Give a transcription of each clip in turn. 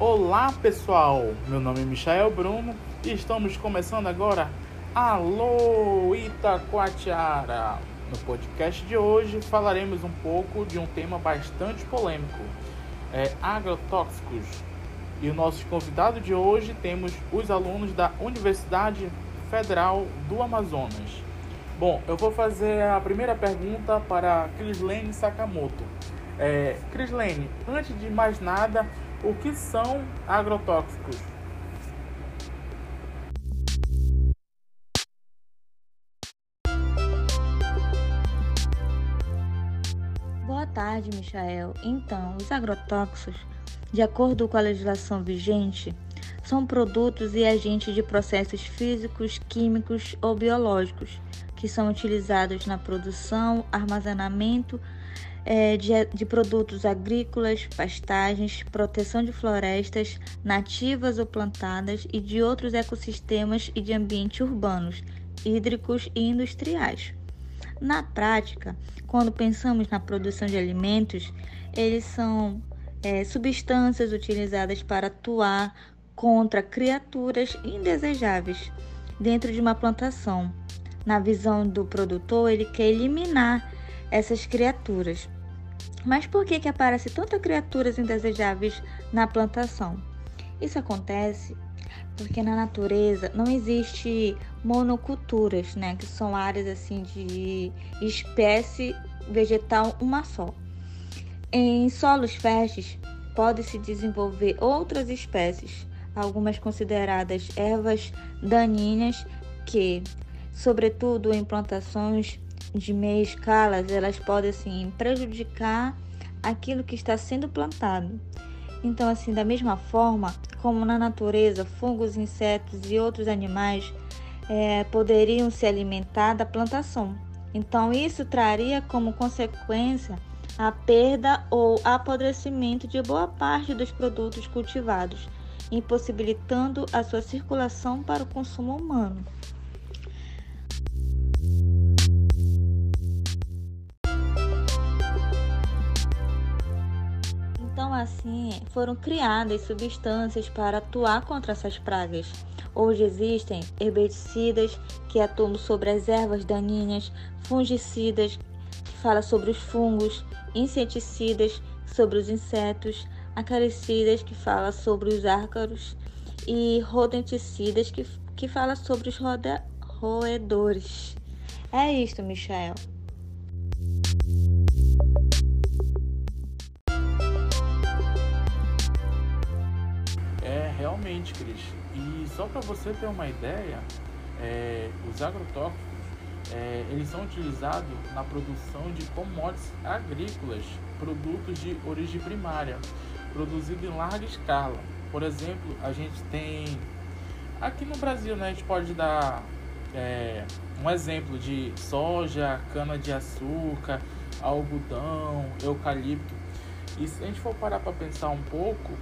Olá pessoal, meu nome é Michael Bruno e estamos começando agora Alô Itacoatiara. No podcast de hoje falaremos um pouco de um tema bastante polêmico, é agrotóxicos. E o nosso convidado de hoje temos os alunos da Universidade Federal do Amazonas. Bom, eu vou fazer a primeira pergunta para Crislene Sakamoto. É, Crislene, antes de mais nada, o que são agrotóxicos? Boa tarde, Michael. Então, os agrotóxicos, de acordo com a legislação vigente, são produtos e agentes de processos físicos, químicos ou biológicos que são utilizados na produção, armazenamento, é, de, de produtos agrícolas, pastagens, proteção de florestas nativas ou plantadas e de outros ecossistemas e de ambientes urbanos, hídricos e industriais. Na prática, quando pensamos na produção de alimentos, eles são é, substâncias utilizadas para atuar contra criaturas indesejáveis dentro de uma plantação. Na visão do produtor, ele quer eliminar essas criaturas. Mas por que, que aparece tantas criaturas indesejáveis na plantação? Isso acontece porque na natureza não existe monoculturas, né, que são áreas assim de espécie vegetal uma só. Em solos férteis pode se desenvolver outras espécies, algumas consideradas ervas daninhas que, sobretudo em plantações de meia escala, elas podem assim prejudicar aquilo que está sendo plantado. Então, assim, da mesma forma como na natureza, fungos, insetos e outros animais é, poderiam se alimentar da plantação. Então, isso traria como consequência a perda ou apodrecimento de boa parte dos produtos cultivados, impossibilitando a sua circulação para o consumo humano. Assim, foram criadas substâncias para atuar contra essas pragas. Hoje existem herbicidas que atuam sobre as ervas daninhas, fungicidas que falam sobre os fungos, inseticidas sobre os insetos, acaricidas que falam sobre os ácaros e rodenticidas que, que falam sobre os roedores. É isto, Michel. Cris. E só para você ter uma ideia, é, os agrotóxicos é, eles são utilizados na produção de commodities agrícolas, produtos de origem primária, produzidos em larga escala. Por exemplo, a gente tem aqui no Brasil, né, a gente pode dar é, um exemplo de soja, cana de açúcar, algodão, eucalipto. E se a gente for parar para pensar um pouco,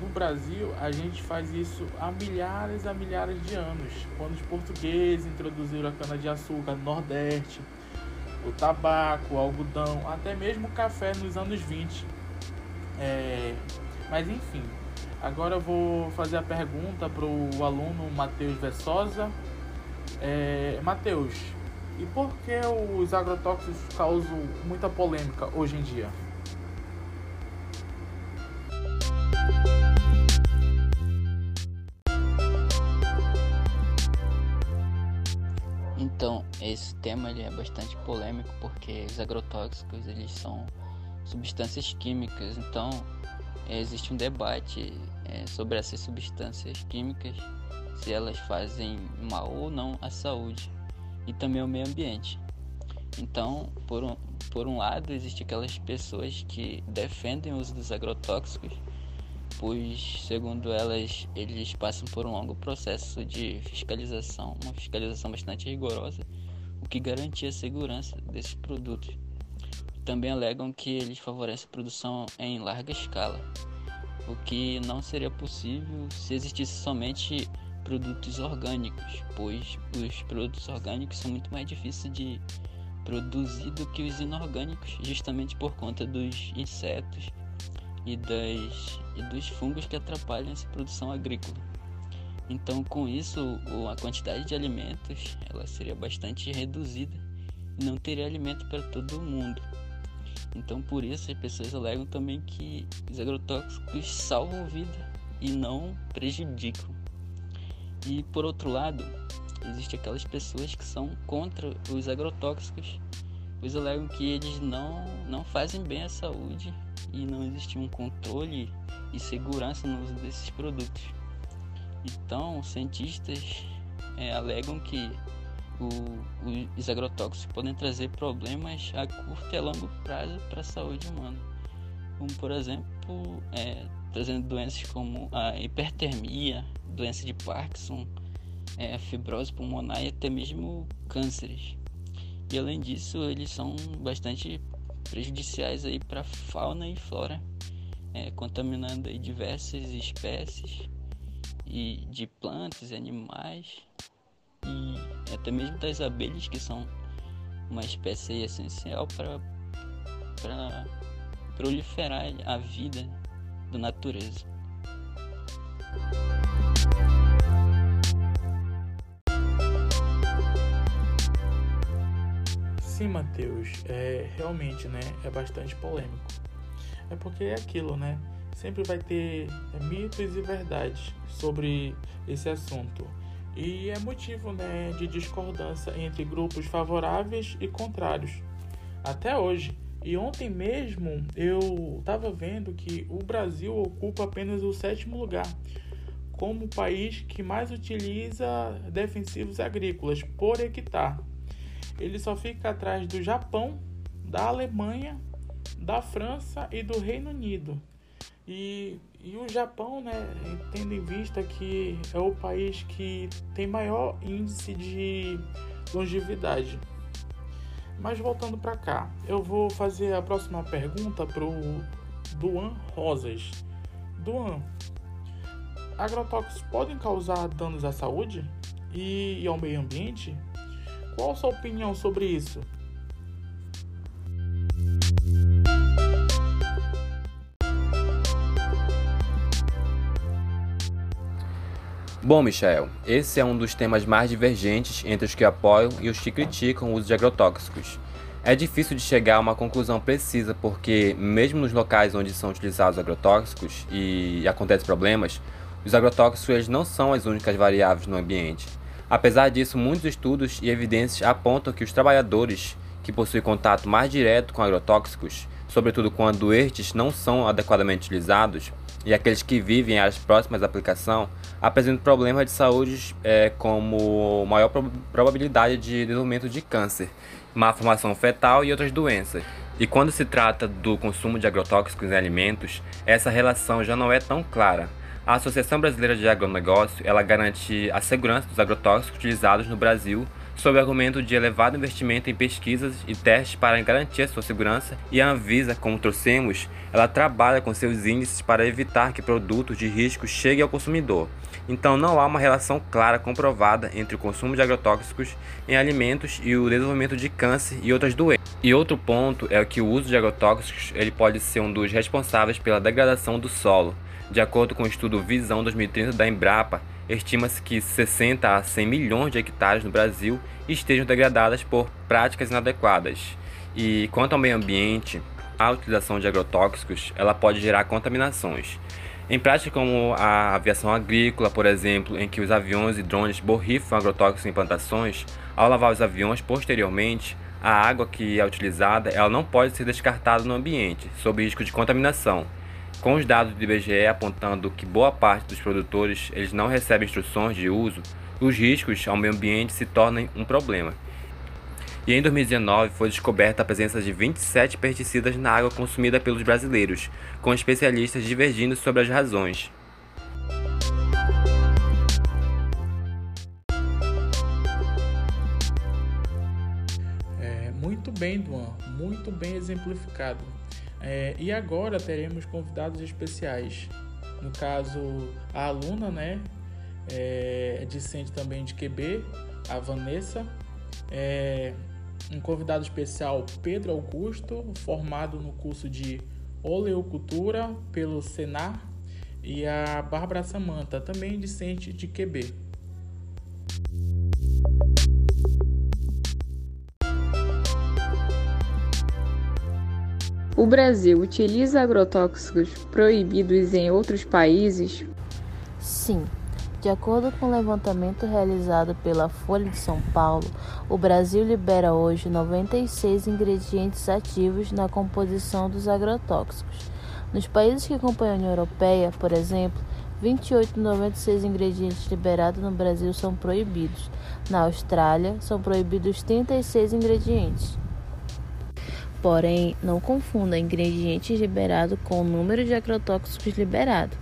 no Brasil, a gente faz isso há milhares e milhares de anos. Quando os portugueses introduziram a cana-de-açúcar no Nordeste, o tabaco, o algodão, até mesmo o café nos anos 20. É... Mas enfim, agora eu vou fazer a pergunta para o aluno Matheus Vessosa. É... Matheus, e por que os agrotóxicos causam muita polêmica hoje em dia? Esse tema ele é bastante polêmico porque os agrotóxicos eles são substâncias químicas, então existe um debate é, sobre essas substâncias químicas, se elas fazem mal ou não à saúde e também ao meio ambiente. Então, por um, por um lado, existem aquelas pessoas que defendem o uso dos agrotóxicos pois, segundo elas, eles passam por um longo processo de fiscalização, uma fiscalização bastante rigorosa, o que garantia a segurança desses produtos. Também alegam que eles favorecem a produção em larga escala, o que não seria possível se existisse somente produtos orgânicos, pois os produtos orgânicos são muito mais difíceis de produzir do que os inorgânicos, justamente por conta dos insetos e, das, e dos fungos que atrapalham essa produção agrícola. Então, com isso, a quantidade de alimentos ela seria bastante reduzida e não teria alimento para todo mundo. Então, por isso, as pessoas alegam também que os agrotóxicos salvam vida e não prejudicam. E por outro lado, existem aquelas pessoas que são contra os agrotóxicos, pois alegam que eles não, não fazem bem à saúde e não existe um controle e segurança no uso desses produtos. Então, cientistas é, alegam que o, os agrotóxicos podem trazer problemas a curto e a longo prazo para a saúde humana, como por exemplo, é, trazendo doenças como a hipertermia, doença de Parkinson, é, fibrose pulmonar e até mesmo cânceres. E além disso, eles são bastante prejudiciais aí para fauna e flora, é, contaminando diversas espécies e de plantas e animais e até mesmo das abelhas que são uma espécie essencial para para proliferar a vida da natureza. Sim, Matheus, é realmente, né, é bastante polêmico. É porque é aquilo, né? Sempre vai ter é, mitos e verdades sobre esse assunto. E é motivo, né, de discordância entre grupos favoráveis e contrários. Até hoje. E ontem mesmo eu estava vendo que o Brasil ocupa apenas o sétimo lugar como o país que mais utiliza defensivos agrícolas por hectare. Ele só fica atrás do Japão, da Alemanha, da França e do Reino Unido. E, e o Japão, né, tendo em vista que é o país que tem maior índice de longevidade. Mas voltando para cá, eu vou fazer a próxima pergunta pro Duan Rosas. Duan, agrotóxicos podem causar danos à saúde e, ao meio ambiente? Qual a sua opinião sobre isso? Bom, Michael, esse é um dos temas mais divergentes entre os que apoiam e os que criticam o uso de agrotóxicos. É difícil de chegar a uma conclusão precisa porque, mesmo nos locais onde são utilizados agrotóxicos e acontecem problemas, os agrotóxicos não são as únicas variáveis no ambiente. Apesar disso, muitos estudos e evidências apontam que os trabalhadores que possuem contato mais direto com agrotóxicos, sobretudo quando estes não são adequadamente utilizados, e aqueles que vivem em áreas próximas à aplicação, apresentam problemas de saúde é, como maior prob probabilidade de desenvolvimento de câncer, má formação fetal e outras doenças. E quando se trata do consumo de agrotóxicos em alimentos, essa relação já não é tão clara. A Associação Brasileira de Agronegócio ela garante a segurança dos agrotóxicos utilizados no Brasil sob o argumento de elevado investimento em pesquisas e testes para garantir a sua segurança, e a Anvisa, como trouxemos, ela trabalha com seus índices para evitar que produtos de risco cheguem ao consumidor. Então não há uma relação clara comprovada entre o consumo de agrotóxicos em alimentos e o desenvolvimento de câncer e outras doenças. E outro ponto é que o uso de agrotóxicos ele pode ser um dos responsáveis pela degradação do solo. De acordo com o estudo Visão 2030 da Embrapa, estima-se que 60 a 100 milhões de hectares no Brasil estejam degradadas por práticas inadequadas. E quanto ao meio ambiente, a utilização de agrotóxicos ela pode gerar contaminações. Em práticas como a aviação agrícola, por exemplo, em que os aviões e drones borrifam agrotóxicos em plantações, ao lavar os aviões posteriormente, a água que é utilizada ela não pode ser descartada no ambiente, sob risco de contaminação com os dados do IBGE apontando que boa parte dos produtores eles não recebem instruções de uso, os riscos ao meio ambiente se tornam um problema. E em 2019 foi descoberta a presença de 27 pesticidas na água consumida pelos brasileiros, com especialistas divergindo sobre as razões. É, muito bem, Duan, muito bem exemplificado. É, e agora teremos convidados especiais. No caso, a aluna, né? É, é discente também de QB, a Vanessa. É, um convidado especial, Pedro Augusto, formado no curso de Oleocultura pelo Senar e a Bárbara Samanta, também discente de QB. O Brasil utiliza agrotóxicos proibidos em outros países? Sim. De acordo com o levantamento realizado pela Folha de São Paulo, o Brasil libera hoje 96 ingredientes ativos na composição dos agrotóxicos. Nos países que compõem a União Europeia, por exemplo, 28 dos 96 ingredientes liberados no Brasil são proibidos. Na Austrália, são proibidos 36 ingredientes. Porém, não confunda ingredientes liberados com o número de agrotóxicos liberados.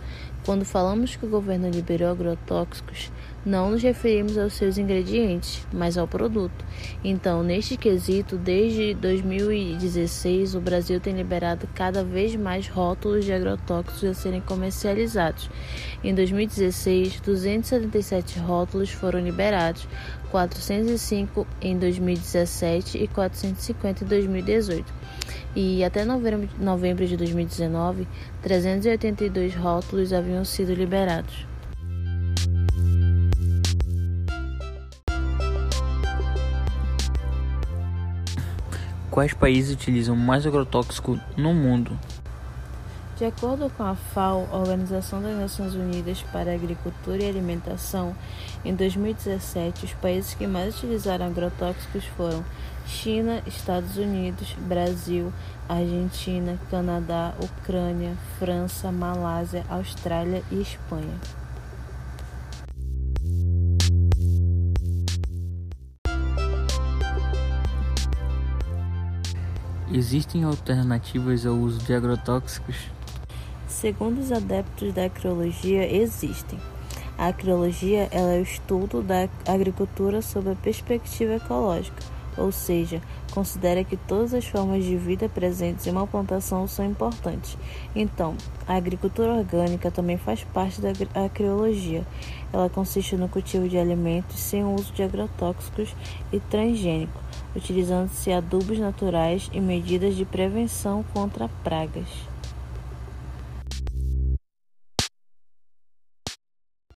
Quando falamos que o governo liberou agrotóxicos, não nos referimos aos seus ingredientes, mas ao produto. Então, neste quesito, desde 2016, o Brasil tem liberado cada vez mais rótulos de agrotóxicos a serem comercializados. Em 2016, 277 rótulos foram liberados, 405 em 2017 e 450 em 2018. E até novembro de 2019, 382 rótulos haviam sido liberados. Quais países utilizam mais agrotóxico no mundo? De acordo com a FAO, Organização das Nações Unidas para Agricultura e Alimentação, em 2017, os países que mais utilizaram agrotóxicos foram China, Estados Unidos, Brasil, Argentina, Canadá, Ucrânia, França, Malásia, Austrália e Espanha. Existem alternativas ao uso de agrotóxicos? Segundo os adeptos da acriologia, existem. A acriologia é o estudo da agricultura sob a perspectiva ecológica, ou seja, considera que todas as formas de vida presentes em uma plantação são importantes. Então, a agricultura orgânica também faz parte da acriologia. Ela consiste no cultivo de alimentos sem o uso de agrotóxicos e transgênicos utilizando-se adubos naturais e medidas de prevenção contra pragas.